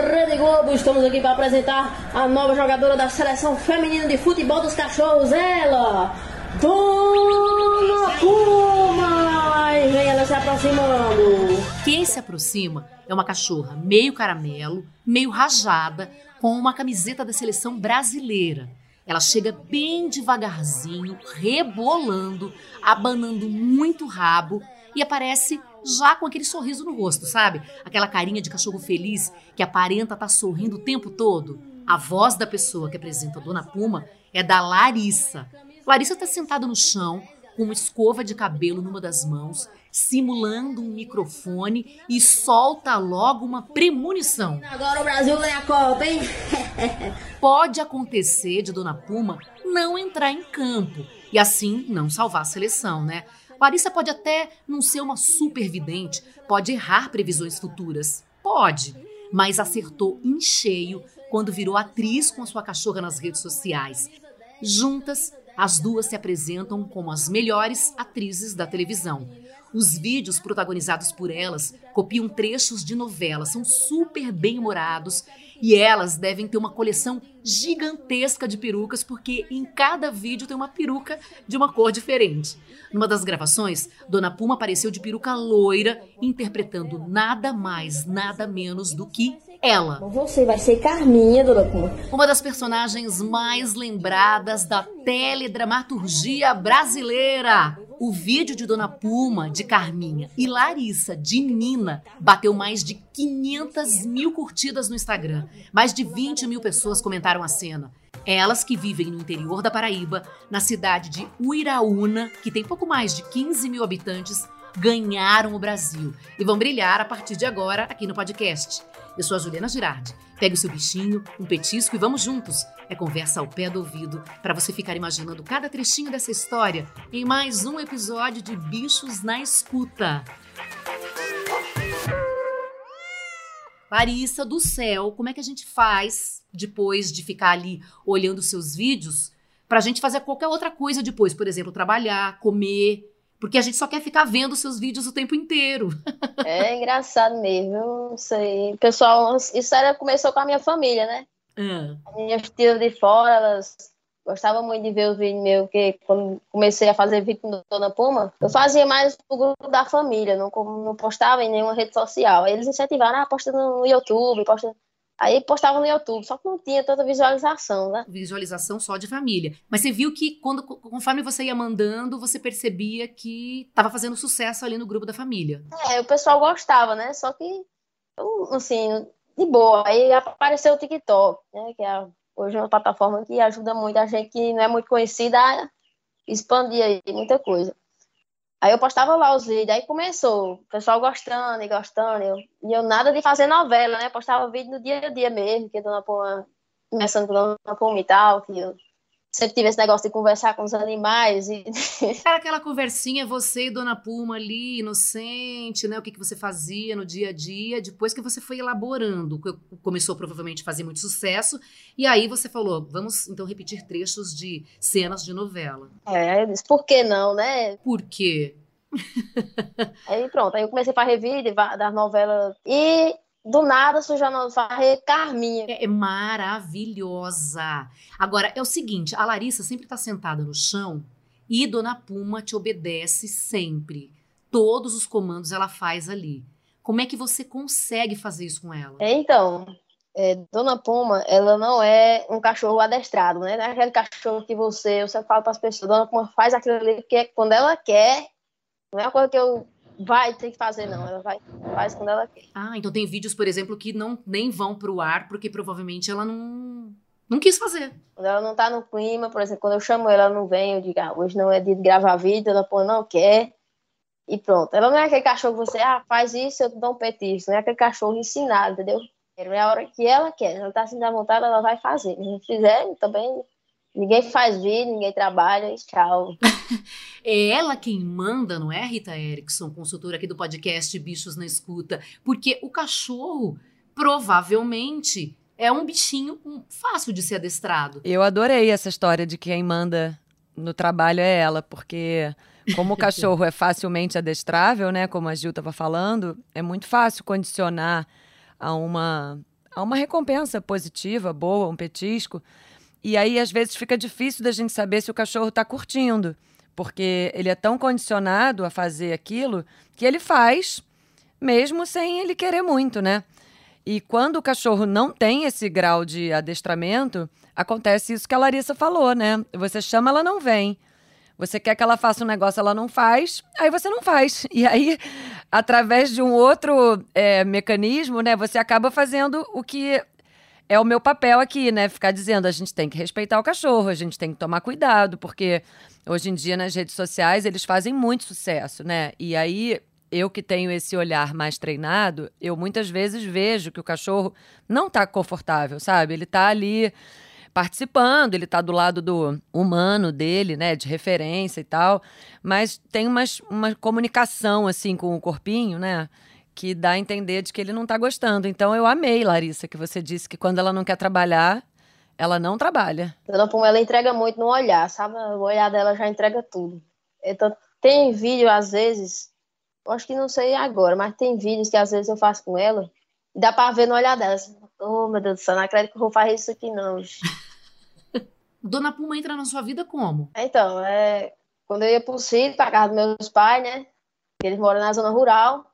Rede Globo, estamos aqui para apresentar a nova jogadora da seleção feminina de futebol dos cachorros, ela, Dona Puma! E vem ela se aproximando. Quem se aproxima é uma cachorra meio caramelo, meio rajada, com uma camiseta da seleção brasileira. Ela chega bem devagarzinho, rebolando, abanando muito o rabo e aparece já com aquele sorriso no rosto, sabe? Aquela carinha de cachorro feliz que aparenta estar tá sorrindo o tempo todo. A voz da pessoa que apresenta a Dona Puma é da Larissa. Larissa está sentada no chão, com uma escova de cabelo numa das mãos, simulando um microfone e solta logo uma premonição. Agora o Brasil ganha a Copa, hein? Pode acontecer de Dona Puma não entrar em campo e assim não salvar a seleção, né? Larissa pode até não ser uma supervidente, pode errar previsões futuras. Pode, mas acertou em cheio quando virou atriz com sua cachorra nas redes sociais. Juntas, as duas se apresentam como as melhores atrizes da televisão. Os vídeos protagonizados por elas copiam trechos de novelas, são super bem-humorados e elas devem ter uma coleção gigantesca de perucas, porque em cada vídeo tem uma peruca de uma cor diferente. Numa das gravações, Dona Puma apareceu de peruca loira, interpretando nada mais, nada menos do que ela. Você vai ser Carminha, Dona Puma. Uma das personagens mais lembradas da teledramaturgia brasileira. O vídeo de Dona Puma, de Carminha e Larissa, de Nina, bateu mais de 500 mil curtidas no Instagram. Mais de 20 mil pessoas comentaram a cena. Elas que vivem no interior da Paraíba, na cidade de Uiraúna, que tem pouco mais de 15 mil habitantes, ganharam o Brasil e vão brilhar a partir de agora aqui no podcast. Eu sou a Juliana Girardi. Pegue o seu bichinho, um petisco e vamos juntos. É conversa ao pé do ouvido para você ficar imaginando cada trechinho dessa história em mais um episódio de Bichos na Escuta. Larissa do céu, como é que a gente faz depois de ficar ali olhando seus vídeos para a gente fazer qualquer outra coisa depois? Por exemplo, trabalhar, comer, porque a gente só quer ficar vendo seus vídeos o tempo inteiro. É engraçado mesmo, isso aí. Pessoal, isso era, começou com a minha família, né? Uhum. Minhas tias de fora, elas gostavam muito de ver os vídeos meus, porque quando comecei a fazer vídeo com Dona Puma, eu fazia mais pro grupo da família, não, não postava em nenhuma rede social. Aí eles incentivaram, ah, posta no YouTube, posta Aí postava no YouTube, só que não tinha tanta visualização, né? Visualização só de família. Mas você viu que quando, conforme você ia mandando, você percebia que estava fazendo sucesso ali no grupo da família. É, o pessoal gostava, né? Só que, assim, de boa. Aí apareceu o TikTok, né? Que é hoje é uma plataforma que ajuda muito a gente que não é muito conhecida a expandir aí muita coisa. Aí eu postava lá os vídeos, aí começou, o pessoal gostando e gostando, eu, e eu nada de fazer novela, né? Postava vídeo no dia a dia mesmo, que a Dona Puma, começando com a Dona Puma e tal, que eu sempre tive esse negócio de conversar com os animais. E... Era aquela conversinha, você e Dona Puma ali, inocente, né? O que, que você fazia no dia a dia, depois que você foi elaborando, começou provavelmente a fazer muito sucesso, e aí você falou, vamos então repetir trechos de cenas de novela. É, eu disse, por que não, né? Por quê? aí pronto, aí eu comecei para revídeo das novelas e do nada surgiu a Farré Carminha. É, é, maravilhosa. Agora, é o seguinte, a Larissa sempre está sentada no chão e Dona Puma te obedece sempre. Todos os comandos ela faz ali. Como é que você consegue fazer isso com ela? É, então, é, Dona Puma, ela não é um cachorro adestrado, né? Não é aquele cachorro que você, você fala para as pessoas, Dona Puma faz aquilo ali porque quando ela quer, não é uma coisa que eu vai ter que fazer, não. Ela vai, faz quando ela quer. Ah, então tem vídeos, por exemplo, que não nem vão pro ar, porque provavelmente ela não. Não quis fazer. Quando ela não tá no clima, por exemplo, quando eu chamo ela, ela não vem, eu digo, ah, hoje não é dia de gravar vídeo, ela pô, não quer. E pronto. Ela não é aquele cachorro que você, ah, faz isso, eu te dou um petisco. Não é aquele cachorro ensinado, entendeu? É a hora que ela quer. Ela tá assim da vontade, ela vai fazer. Se não fizer, também Ninguém faz vídeo, ninguém trabalha e tchau. é ela quem manda, não é, Rita Erickson, consultora aqui do podcast Bichos na Escuta? Porque o cachorro provavelmente é um bichinho fácil de ser adestrado. Eu adorei essa história de que quem manda no trabalho é ela, porque como o cachorro é facilmente adestrável, né, como a Gil estava falando, é muito fácil condicionar a uma a uma recompensa positiva, boa, um petisco. E aí, às vezes, fica difícil da gente saber se o cachorro está curtindo, porque ele é tão condicionado a fazer aquilo que ele faz, mesmo sem ele querer muito, né? E quando o cachorro não tem esse grau de adestramento, acontece isso que a Larissa falou, né? Você chama, ela não vem. Você quer que ela faça um negócio, ela não faz, aí você não faz. E aí, através de um outro é, mecanismo, né, você acaba fazendo o que é o meu papel aqui, né? Ficar dizendo a gente tem que respeitar o cachorro, a gente tem que tomar cuidado, porque hoje em dia nas redes sociais eles fazem muito sucesso, né? E aí eu que tenho esse olhar mais treinado, eu muitas vezes vejo que o cachorro não está confortável, sabe? Ele está ali participando, ele está do lado do humano dele, né, de referência e tal, mas tem umas, uma comunicação assim com o corpinho, né, que dá a entender de que ele não está gostando. Então eu amei, Larissa, que você disse que quando ela não quer trabalhar, ela não trabalha. Dona Puma, ela entrega muito no olhar, sabe? O olhar dela já entrega tudo. Então, tem vídeo, às vezes, eu acho que não sei agora, mas tem vídeos que às vezes eu faço com ela, e dá pra ver no olhar dela. Assim, oh, meu Deus do céu, não acredito que eu vou fazer isso aqui, não. Dona Puma entra na sua vida como? Então, é, quando eu ia pro sítio, pra casa dos meus pais, né? Eles moram na zona rural,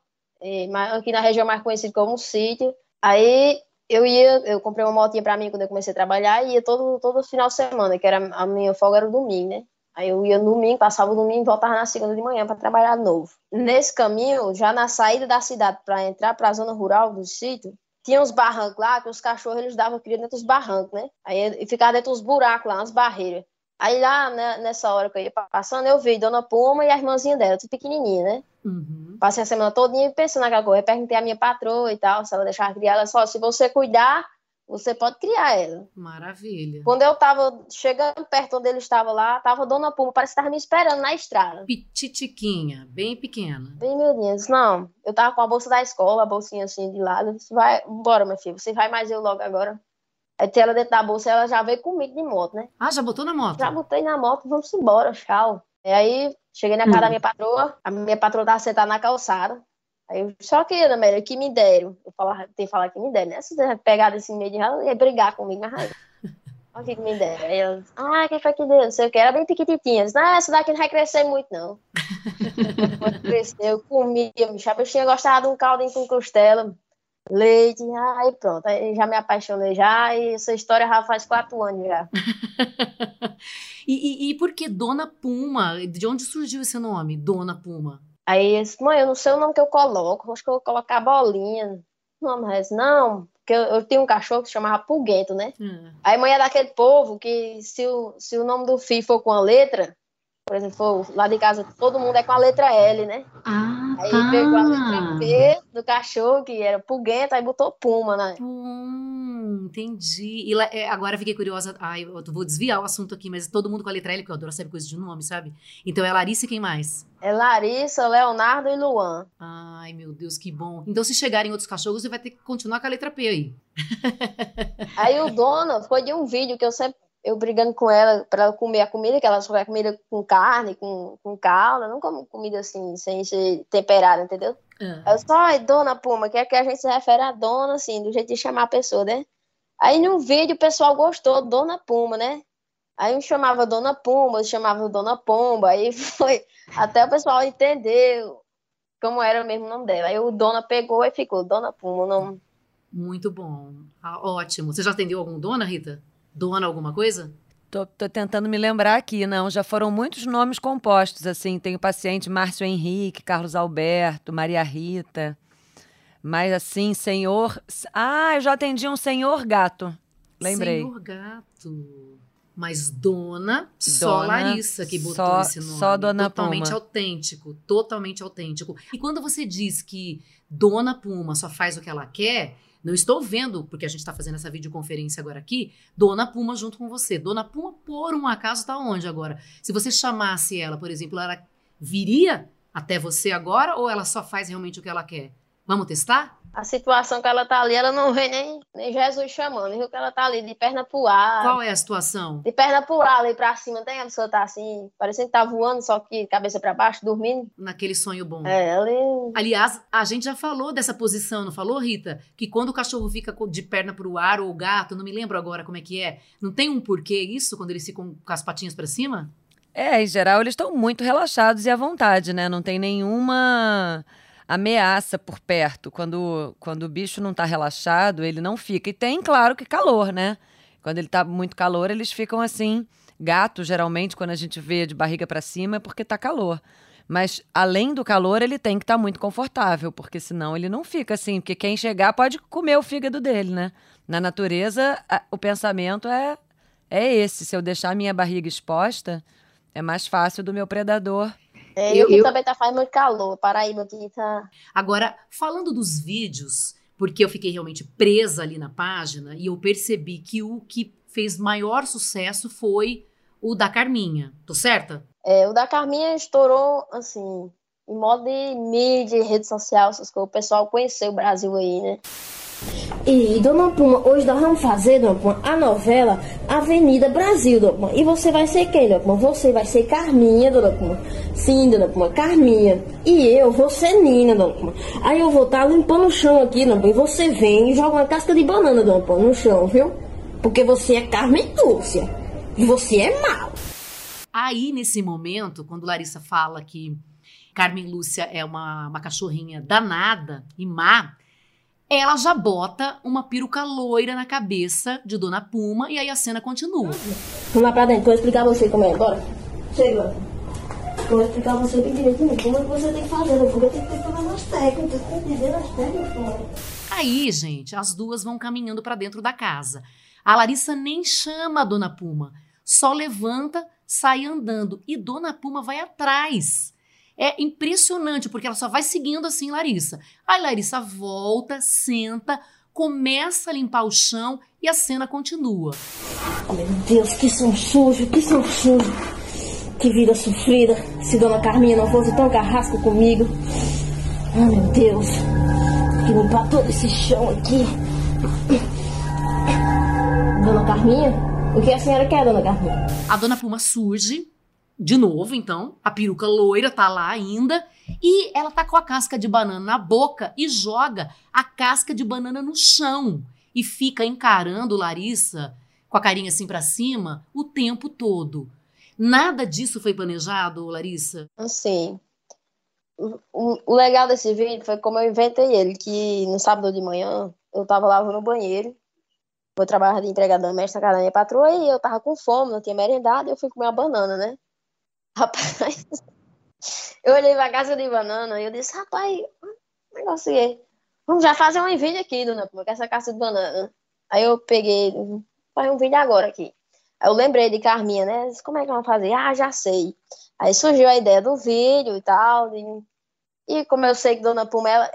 aqui na região mais conhecida como sítio. Aí eu ia, eu comprei uma motinha para mim quando eu comecei a trabalhar e ia todo, todo final de semana, que era a minha folga era o domingo, né? Aí eu ia no domingo, passava o domingo e voltava na segunda de manhã para trabalhar de novo. Nesse caminho, já na saída da cidade para entrar para a zona rural do sítio, tinha uns barrancos lá que os cachorros eles davam cria dentro dos barrancos, né? Aí ficava dentro dos buracos lá, nas barreiras. Aí lá, né, nessa hora que eu ia passando, eu vi Dona Puma e a irmãzinha dela, tudo pequenininha, né? Uhum. Passei a semana todinha pensando naquela coisa. Eu perguntei à minha patroa e tal, se ela deixava criar. Ela só, se você cuidar, você pode criar ela. Maravilha. Quando eu tava chegando perto onde ele estava lá, tava Dona Puma, parece que tava me esperando na estrada. Pititiquinha, bem pequena. Bem miudinha. Não, eu tava com a bolsa da escola, a bolsinha assim de lado. Eu disse, vai, bora, minha filha, você vai mais eu logo agora. Aí ela dentro da bolsa, ela já veio comigo de moto, né? Ah, já botou na moto? Já botei na moto, vamos embora, tchau. E aí cheguei na casa hum. da minha patroa, a minha patroa tava sentada na calçada. Aí eu só que, Ana Maria, que me deram. Eu falar, tem que falar que me deram, né? Se você pegar desse meio de ralo, ia brigar comigo, mas Olha o que me deram. Aí eu, ah, quem foi que deu? Não sei o que. Era bem pequititinha. Eu disse, não, essa daqui não vai crescer muito, não. Quando cresceu, eu comia, bicho. Eu tinha gostado de um caldinho com costela, leite, aí pronto. Aí já me apaixonei já, e essa história já faz quatro anos já. e, e, e por que Dona Puma? De onde surgiu esse nome, Dona Puma? Aí eu disse, mãe, eu não sei o nome que eu coloco, acho que eu vou colocar bolinha. Não, mas não, porque eu, eu tinha um cachorro que se chamava Pulguento, né? Hum. Aí mãe é daquele povo que se o, se o nome do filho for com a letra, por exemplo, lá de casa todo mundo é com a letra L, né? Ah, aí tá. pegou a letra P do cachorro, que era Pulguento, aí botou Puma, né? Hum, entendi. E é, agora fiquei curiosa. Ai, eu vou desviar o assunto aqui, mas todo mundo com a letra L, porque eu adoro saber coisa de nome, sabe? Então é Larissa e quem mais? É Larissa, Leonardo e Luan. Ai, meu Deus, que bom. Então, se chegarem outros cachorros, você vai ter que continuar com a letra P aí. aí o dono foi de um vídeo que eu sempre eu brigando com ela para ela comer a comida, que ela só quer comida com carne, com, com calda, não como comida assim, sem ser temperada, entendeu? Uhum. Eu só, ai, dona Puma, que é que a gente se refere a dona, assim, do jeito de chamar a pessoa, né? Aí no vídeo o pessoal gostou, Dona Puma, né? Aí um chamava Dona Puma, outro chamava Dona Pomba, aí foi até o pessoal entender como era mesmo o nome dela. Aí o Dona pegou e ficou Dona Puma, o nome. Muito bom. Ah, ótimo. Você já atendeu algum Dona, Rita? Dona alguma coisa? Tô, tô, tentando me lembrar aqui, não. Já foram muitos nomes compostos, assim. Tenho paciente Márcio Henrique, Carlos Alberto, Maria Rita. Mas assim, senhor. Ah, eu já atendi um senhor gato. Lembrei. Senhor gato. Mas dona, dona só Larissa que botou só, esse nome. Só dona Totalmente Puma. autêntico. Totalmente autêntico. E quando você diz que dona Puma só faz o que ela quer, não estou vendo, porque a gente está fazendo essa videoconferência agora aqui, Dona Puma junto com você. Dona Puma, por um acaso, está onde agora? Se você chamasse ela, por exemplo, ela viria até você agora ou ela só faz realmente o que ela quer? Vamos testar? A situação que ela tá ali, ela não vê nem, nem Jesus chamando. Viu que ela tá ali de perna pro ar. Qual é a situação? De perna pro ar, ali pra cima. Tem a pessoa tá assim, parecendo que tá voando, só que cabeça pra baixo, dormindo. Naquele sonho bom. É, ela Aliás, a gente já falou dessa posição, não falou, Rita? Que quando o cachorro fica de perna pro ar ou o gato, não me lembro agora como é que é. Não tem um porquê isso quando eles ficam com as patinhas pra cima? É, em geral eles estão muito relaxados e à vontade, né? Não tem nenhuma ameaça por perto. Quando, quando o bicho não está relaxado, ele não fica. E tem, claro, que calor, né? Quando ele está muito calor, eles ficam assim. Gato, geralmente, quando a gente vê de barriga para cima, é porque está calor. Mas além do calor, ele tem que estar tá muito confortável, porque senão ele não fica assim. Porque quem chegar pode comer o fígado dele, né? Na natureza, a, o pensamento é, é esse. Se eu deixar minha barriga exposta, é mais fácil do meu predador é, eu, eu também tá fazendo muito calor. Paraíba aqui tá. Agora, falando dos vídeos, porque eu fiquei realmente presa ali na página e eu percebi que o que fez maior sucesso foi o da Carminha. Tô certa? É, o da Carminha estourou, assim, em modo de mídia, rede social, essas coisas. O pessoal conheceu o Brasil aí, né? E, Dona Puma, hoje nós vamos fazer, Dona Puma, a novela Avenida Brasil, Dona Puma. E você vai ser quem, Dona Puma? Você vai ser Carminha, Dona Puma. Sim, Dona Puma, Carminha. E eu vou ser Nina, Dona Puma. Aí eu vou estar tá limpando o chão aqui, Dona Puma. E você vem e joga uma casca de banana, Dona Puma, no chão, viu? Porque você é Carmen Túcia. E você é mal. Aí, nesse momento, quando Larissa fala que Carmen Lúcia é uma, uma cachorrinha danada e má, ela já bota uma peruca loira na cabeça de Dona Puma e aí a cena continua. Vamos lá pra dentro, vou explicar a você como é. Bora. Chega. Vou explicar a você bem direitinho como é que você tem que fazer, né? porque tem que ter todas as técnicas, tem que entender as técnicas. Aí, gente, as duas vão caminhando para dentro da casa. A Larissa nem chama a Dona Puma, só levanta, sai andando e Dona Puma vai atrás. É impressionante, porque ela só vai seguindo assim, Larissa. Aí Larissa volta, senta, começa a limpar o chão e a cena continua. Meu Deus, que são sujo, que são sujo. Que vida sofrida. Se Dona Carminha não fosse tão carrasca comigo. Ah, meu Deus. Que limpar todo esse chão aqui. Dona Carminha? O que a senhora quer, Dona Carminha? A Dona Puma surge de novo, então, a peruca loira tá lá ainda e ela tá com a casca de banana na boca e joga a casca de banana no chão e fica encarando Larissa com a carinha assim para cima o tempo todo. Nada disso foi planejado, Larissa? Sim. O, legal desse vídeo foi como eu inventei ele, que no sábado de manhã eu tava lavando o banheiro, vou trabalhar de empregada doméstica na casa da minha patroa e eu tava com fome, não tinha merendado, e eu fui comer uma banana, né? Rapaz, eu olhei pra casa de banana e eu disse, rapaz, negócio aí. Vamos já fazer um vídeo aqui, dona Puma, com essa casa de banana. Aí eu peguei, fazer um vídeo agora aqui. Aí eu lembrei de Carminha, né? Como é que vamos fazer? Ah, já sei. Aí surgiu a ideia do vídeo e tal. E, e como eu sei que Dona Puma, ela,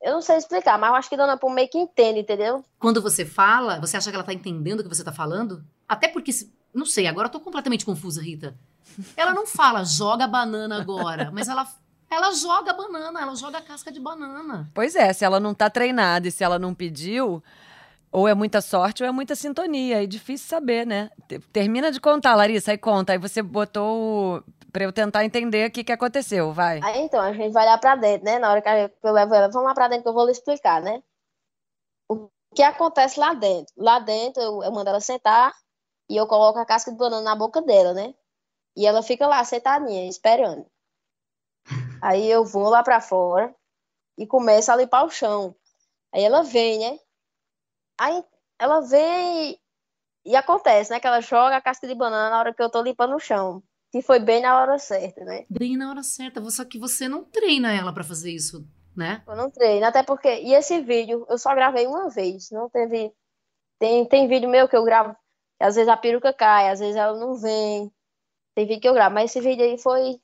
eu não sei explicar, mas eu acho que Dona Puma meio que entende, entendeu? Quando você fala, você acha que ela tá entendendo o que você tá falando? Até porque, não sei, agora eu tô completamente confusa, Rita. Ela não fala, joga banana agora, mas ela ela joga banana, ela joga casca de banana. Pois é, se ela não tá treinada e se ela não pediu, ou é muita sorte ou é muita sintonia. É difícil saber, né? Termina de contar, Larissa, aí conta. Aí você botou para eu tentar entender o que, que aconteceu, vai. Aí então, a gente vai lá pra dentro, né? Na hora que eu levo ela, vamos lá pra dentro que eu vou lhe explicar, né? O que acontece lá dentro? Lá dentro, eu, eu mando ela sentar e eu coloco a casca de banana na boca dela, né? E ela fica lá sentadinha, esperando. Aí eu vou lá para fora e começo a limpar o chão. Aí ela vem, né? Aí ela vem e acontece, né? Que ela joga a casca de banana na hora que eu tô limpando o chão. Que foi bem na hora certa, né? Bem na hora certa. Só que você não treina ela para fazer isso, né? Eu não treino, até porque. E esse vídeo eu só gravei uma vez. Não teve. Tem, tem vídeo meu que eu gravo. Às vezes a peruca cai, às vezes ela não vem. Tem vídeo que eu gravo, mas esse vídeo aí foi.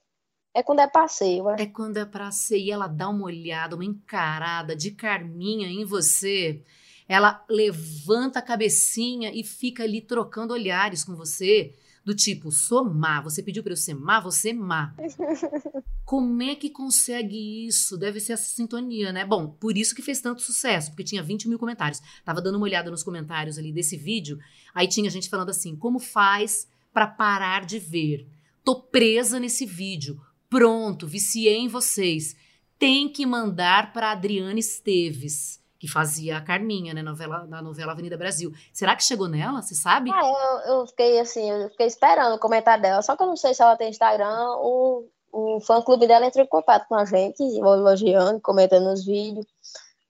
É quando é passeio. É quando é passeio e ela dá uma olhada, uma encarada de Carminha em você. Ela levanta a cabecinha e fica ali trocando olhares com você. Do tipo, sou má, você pediu para eu ser má, você é má. Como é que consegue isso? Deve ser essa sintonia, né? Bom, por isso que fez tanto sucesso, porque tinha 20 mil comentários. Tava dando uma olhada nos comentários ali desse vídeo, aí tinha gente falando assim: como faz para parar de ver? Tô presa nesse vídeo. Pronto, viciei em vocês. Tem que mandar para Adriana Esteves que fazia a Carminha, né, novela, na novela Avenida Brasil. Será que chegou nela? Você sabe? Ah, eu, eu fiquei assim, eu fiquei esperando o comentário dela, só que eu não sei se ela tem Instagram, o, o fã-clube dela entrou em contato com a gente, elogiando, comentando os vídeos.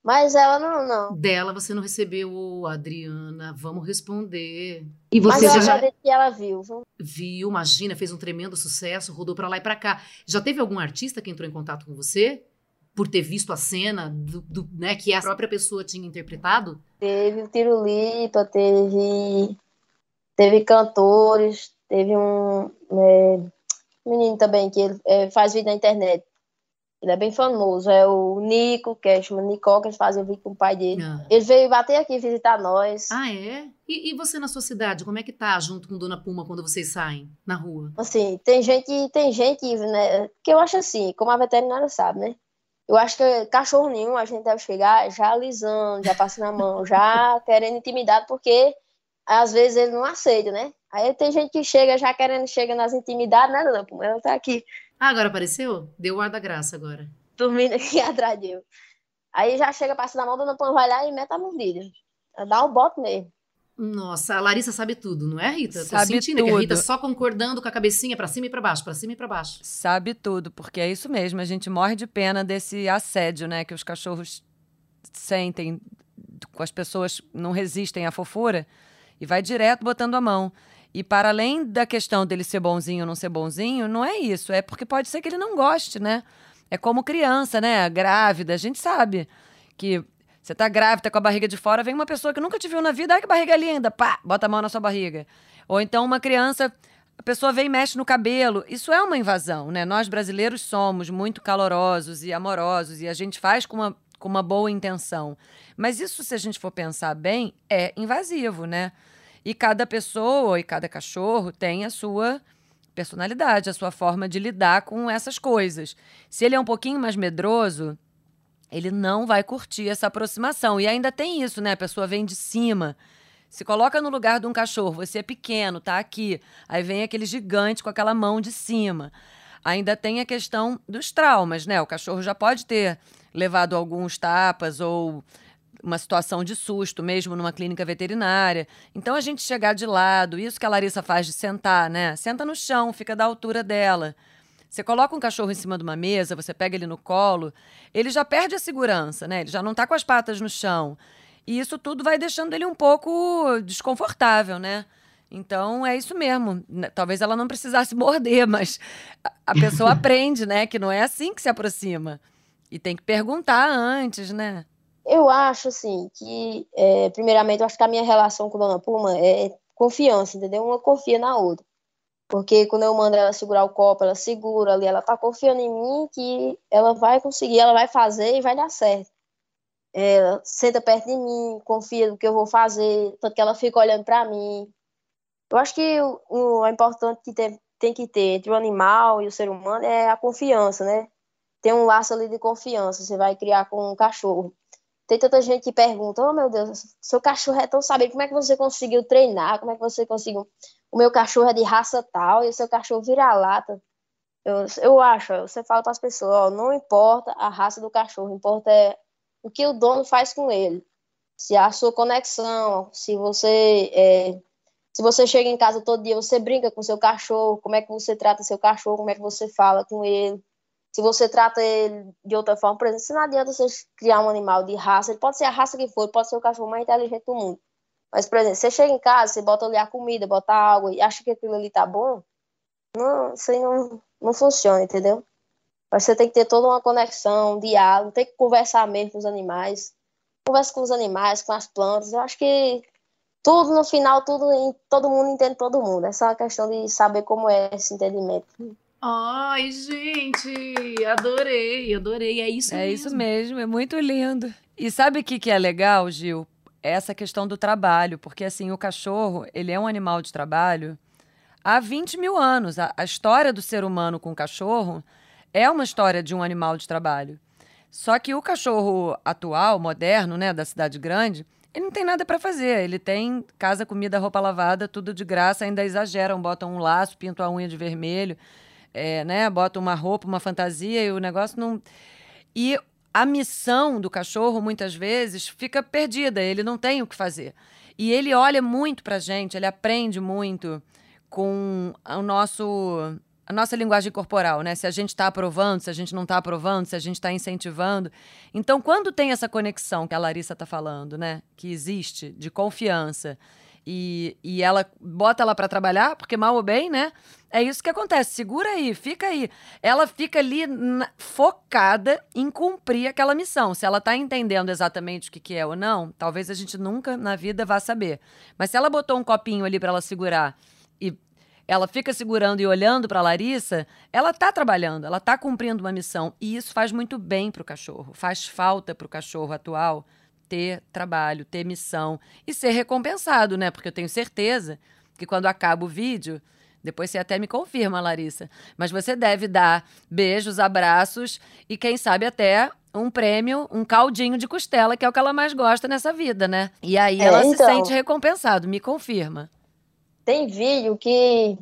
Mas ela não, não. Dela você não recebeu, Adriana. Vamos responder. E você Mas eu já que ela viu. Viu? Viu, imagina, fez um tremendo sucesso, rodou para lá e para cá. Já teve algum artista que entrou em contato com você? por ter visto a cena do, do, né, que a própria pessoa tinha interpretado? Teve o Tirulipa, teve, teve cantores, teve um é, menino também que ele, é, faz vídeo na internet. Ele é bem famoso, é o Nico, que é chama Nicó, que faz o vídeo com o pai dele. Ah. Ele veio bater aqui visitar nós. Ah, é? E, e, você na sua cidade, como é que tá junto com Dona Puma quando vocês saem na rua? Assim, tem gente, tem gente, né, que eu acho assim, como a veterinária sabe, né? Eu acho que cachorro nenhum a gente deve chegar já alisando, já passando a mão, já querendo intimidade, porque às vezes ele não aceita, né? Aí tem gente que chega já querendo, chega nas intimidades, né, Lampo? Ela tá aqui. Ah, agora apareceu? Deu o ar da graça agora. Dormindo aqui atrás de eu. Aí já chega passando a mão, Dona Pão vai lá e mete a mordida. Dá o bote mesmo. Nossa, a Larissa sabe tudo, não é, Rita? Tô sabe sentindo tudo. que a Rita só concordando com a cabecinha para cima e para baixo, para cima e para baixo. Sabe tudo, porque é isso mesmo. A gente morre de pena desse assédio, né, que os cachorros sentem com as pessoas não resistem à fofura e vai direto botando a mão. E para além da questão dele ser bonzinho ou não ser bonzinho, não é isso. É porque pode ser que ele não goste, né? É como criança, né? Grávida. A gente sabe que você tá grávida, com a barriga de fora, vem uma pessoa que nunca te viu na vida, ai que barriga linda, pá, bota a mão na sua barriga. Ou então uma criança, a pessoa vem e mexe no cabelo. Isso é uma invasão, né? Nós brasileiros somos muito calorosos e amorosos e a gente faz com uma, com uma boa intenção. Mas isso, se a gente for pensar bem, é invasivo, né? E cada pessoa e cada cachorro tem a sua personalidade, a sua forma de lidar com essas coisas. Se ele é um pouquinho mais medroso, ele não vai curtir essa aproximação. E ainda tem isso, né? A pessoa vem de cima. Se coloca no lugar de um cachorro, você é pequeno, tá aqui. Aí vem aquele gigante com aquela mão de cima. Ainda tem a questão dos traumas, né? O cachorro já pode ter levado alguns tapas ou uma situação de susto, mesmo numa clínica veterinária. Então a gente chegar de lado, isso que a Larissa faz de sentar, né? Senta no chão, fica da altura dela. Você coloca um cachorro em cima de uma mesa, você pega ele no colo, ele já perde a segurança, né? Ele já não está com as patas no chão. E isso tudo vai deixando ele um pouco desconfortável, né? Então é isso mesmo. Talvez ela não precisasse morder, mas a pessoa aprende, né? Que não é assim que se aproxima. E tem que perguntar antes, né? Eu acho, assim, que, é, primeiramente, eu acho que a minha relação com Dona Puma é confiança, entendeu? Uma confia na outra. Porque quando eu mando ela segurar o copo, ela segura ali, ela tá confiando em mim que ela vai conseguir, ela vai fazer e vai dar certo. Ela senta perto de mim, confia no que eu vou fazer, tanto que ela fica olhando para mim. Eu acho que o, o importante que tem, tem que ter entre o animal e o ser humano é a confiança, né? Tem um laço ali de confiança, você vai criar com um cachorro. Tem tanta gente que pergunta, oh meu Deus, seu cachorro é tão saber como é que você conseguiu treinar, como é que você conseguiu o meu cachorro é de raça tal e o seu cachorro vira lata. Eu, eu acho, você fala para as pessoas, não importa a raça do cachorro, importa é o que o dono faz com ele. Se a sua conexão, se você é, se você chega em casa todo dia, você brinca com seu cachorro, como é que você trata seu cachorro, como é que você fala com ele. Se você trata ele de outra forma, por exemplo, se não adianta você criar um animal de raça, ele pode ser a raça que for, pode ser o cachorro mais inteligente do mundo. Mas, por exemplo, você chega em casa, você bota ali a comida, bota água e acha que aquilo ali tá bom, não, isso aí não, não funciona, entendeu? Mas você tem que ter toda uma conexão, um diálogo, tem que conversar mesmo com os animais. Conversa com os animais, com as plantas. Eu acho que tudo no final, tudo todo mundo entende todo mundo. É uma questão de saber como é esse entendimento. Ai, gente, adorei, adorei. É isso é mesmo. É isso mesmo, é muito lindo. E sabe o que, que é legal, Gil? essa questão do trabalho, porque assim, o cachorro, ele é um animal de trabalho há 20 mil anos. A, a história do ser humano com o cachorro é uma história de um animal de trabalho. Só que o cachorro atual, moderno, né, da cidade grande, ele não tem nada para fazer. Ele tem casa, comida, roupa lavada, tudo de graça, ainda exageram, botam um laço, pintam a unha de vermelho, é, né, botam uma roupa, uma fantasia e o negócio não. E a missão do cachorro, muitas vezes, fica perdida, ele não tem o que fazer. E ele olha muito pra gente, ele aprende muito com o nosso a nossa linguagem corporal, né? Se a gente está aprovando, se a gente não está aprovando, se a gente está incentivando. Então, quando tem essa conexão que a Larissa está falando, né? Que existe de confiança e, e ela bota ela para trabalhar, porque mal ou bem, né? É isso que acontece. Segura aí, fica aí. Ela fica ali na, focada em cumprir aquela missão. Se ela está entendendo exatamente o que, que é ou não, talvez a gente nunca na vida vá saber. Mas se ela botou um copinho ali para ela segurar e ela fica segurando e olhando para Larissa, ela está trabalhando, ela está cumprindo uma missão. E isso faz muito bem para o cachorro. Faz falta para o cachorro atual ter trabalho, ter missão e ser recompensado, né? Porque eu tenho certeza que quando acaba o vídeo, depois você até me confirma, Larissa, mas você deve dar beijos, abraços e quem sabe até um prêmio, um caldinho de costela, que é o que ela mais gosta nessa vida, né? E aí é, ela então... se sente recompensado, me confirma. Tem vídeo que.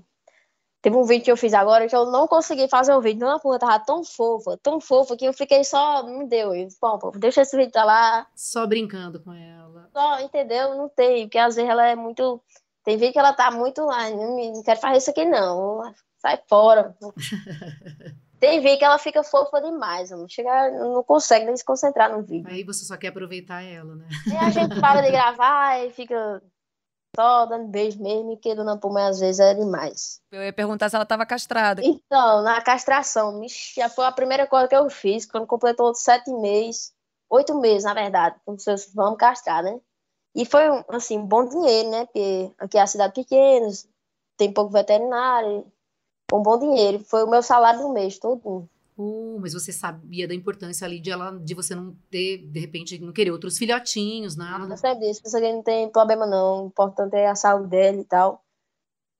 Teve um vídeo que eu fiz agora que eu não consegui fazer o vídeo. Dona Puma tava tão fofa, tão fofa, que eu fiquei só. Não deu. Eu, bom, pô, deixa esse vídeo pra lá. Só brincando com ela. Só, entendeu? Não tem. Porque às vezes ela é muito. Tem vídeo que ela tá muito. Ah, não, não quero fazer isso aqui, não. Sai fora. Tem vídeo que ela fica fofa demais, não chega, não consegue nem se concentrar no vídeo. Aí você só quer aproveitar ela, né? E a gente para de gravar e fica só dando beijo mesmo, que Dona Puma às vezes é demais. Eu ia perguntar se ela estava castrada. Então, na castração, já foi a primeira coisa que eu fiz, quando completou sete meses, oito meses, na verdade, quando vocês vamos castrar, né? E foi, assim, bom dinheiro, né? Porque aqui é a cidade pequena, tem pouco veterinário, um bom dinheiro. Foi o meu salário do mês, todo. Uh, mas você sabia da importância ali de ela, de você não ter, de repente, não querer outros filhotinhos, nada. Eu disse, isso aqui não tem problema não, o importante é a saúde dele e tal.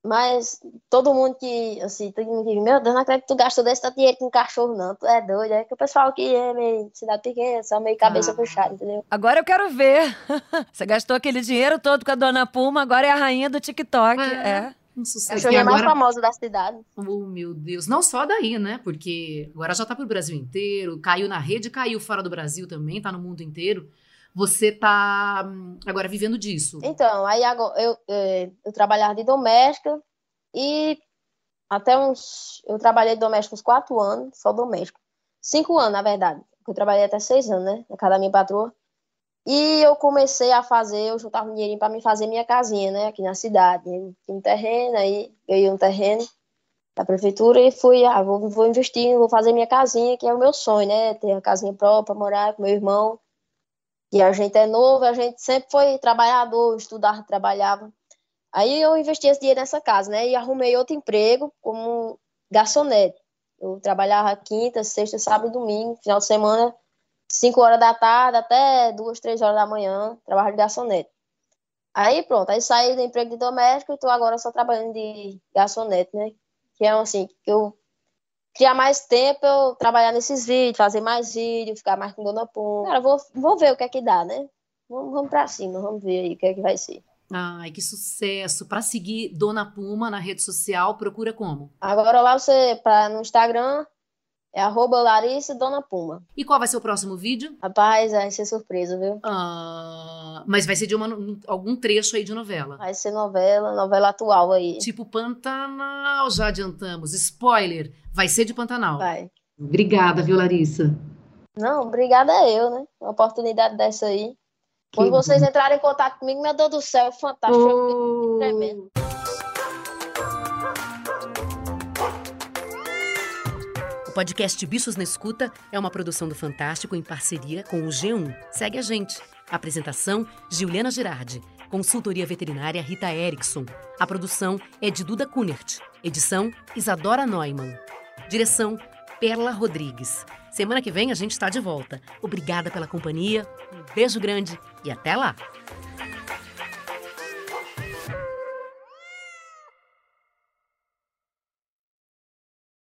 Mas todo mundo que, assim, todo mundo que, meu Deus, não acredito que tu gastou desse tanto dinheiro com cachorro, não. Tu é doido, é que o pessoal que é meio cidade pequena, só meio cabeça ah. fechada, entendeu? Agora eu quero ver. você gastou aquele dinheiro todo com a dona Puma, agora é a rainha do TikTok. é. é. Um sucesso. A agora... mais famosa da cidade. Oh, meu Deus. Não só daí, né? Porque agora já tá pro Brasil inteiro, caiu na rede, caiu fora do Brasil também, tá no mundo inteiro. Você tá hum, agora vivendo disso. Então, aí agora eu, eu, é, eu trabalhava de doméstica e até uns. Eu trabalhei de doméstica uns quatro anos, só doméstico. Cinco anos, na verdade. Eu trabalhei até seis anos, né? Na casa da minha patroa. E eu comecei a fazer, eu juntava um dinheirinho para me fazer minha casinha, né, aqui na cidade. Tinha um terreno, aí ganhei um terreno da prefeitura e fui, ah, vou, vou investir, vou fazer minha casinha, que é o meu sonho, né, ter a casinha própria, morar com meu irmão. E a gente é novo, a gente sempre foi trabalhador, estudava, trabalhava. Aí eu investi esse dinheiro nessa casa, né, e arrumei outro emprego como garçonete. Eu trabalhava quinta, sexta, sábado e domingo, final de semana 5 horas da tarde até 2, 3 horas da manhã, trabalho de garçonete. Aí pronto, aí saí do emprego de doméstico e estou agora só trabalhando de garçonete, né? Que é assim, que eu criar mais tempo, eu trabalhar nesses vídeos, fazer mais vídeos, ficar mais com Dona Pum. Cara, vou, vou ver o que é que dá, né? Vamos, vamos pra cima, vamos ver aí o que é que vai ser. Ai, que sucesso! Para seguir Dona Puma na rede social, procura como? Agora lá você, pra, no Instagram, é arroba Larissa Dona Puma. E qual vai ser o próximo vídeo? Rapaz, vai ser surpresa, viu? Ah, mas vai ser de uma, algum trecho aí de novela. Vai ser novela, novela atual aí. Tipo Pantanal, já adiantamos. Spoiler, vai ser de Pantanal. Vai. Obrigada, viu, Larissa? Não, obrigada a eu, né? Uma oportunidade dessa aí. Que Quando vocês entrarem em contato comigo, meu Deus do céu, fantástico. Oh. Tremendo. O podcast Bichos na Escuta é uma produção do Fantástico em parceria com o G1. Segue a gente. Apresentação: Juliana Girardi. Consultoria veterinária Rita Erickson. A produção é de Duda Kunert. Edição: Isadora Neumann. Direção: Perla Rodrigues. Semana que vem a gente está de volta. Obrigada pela companhia, um beijo grande e até lá!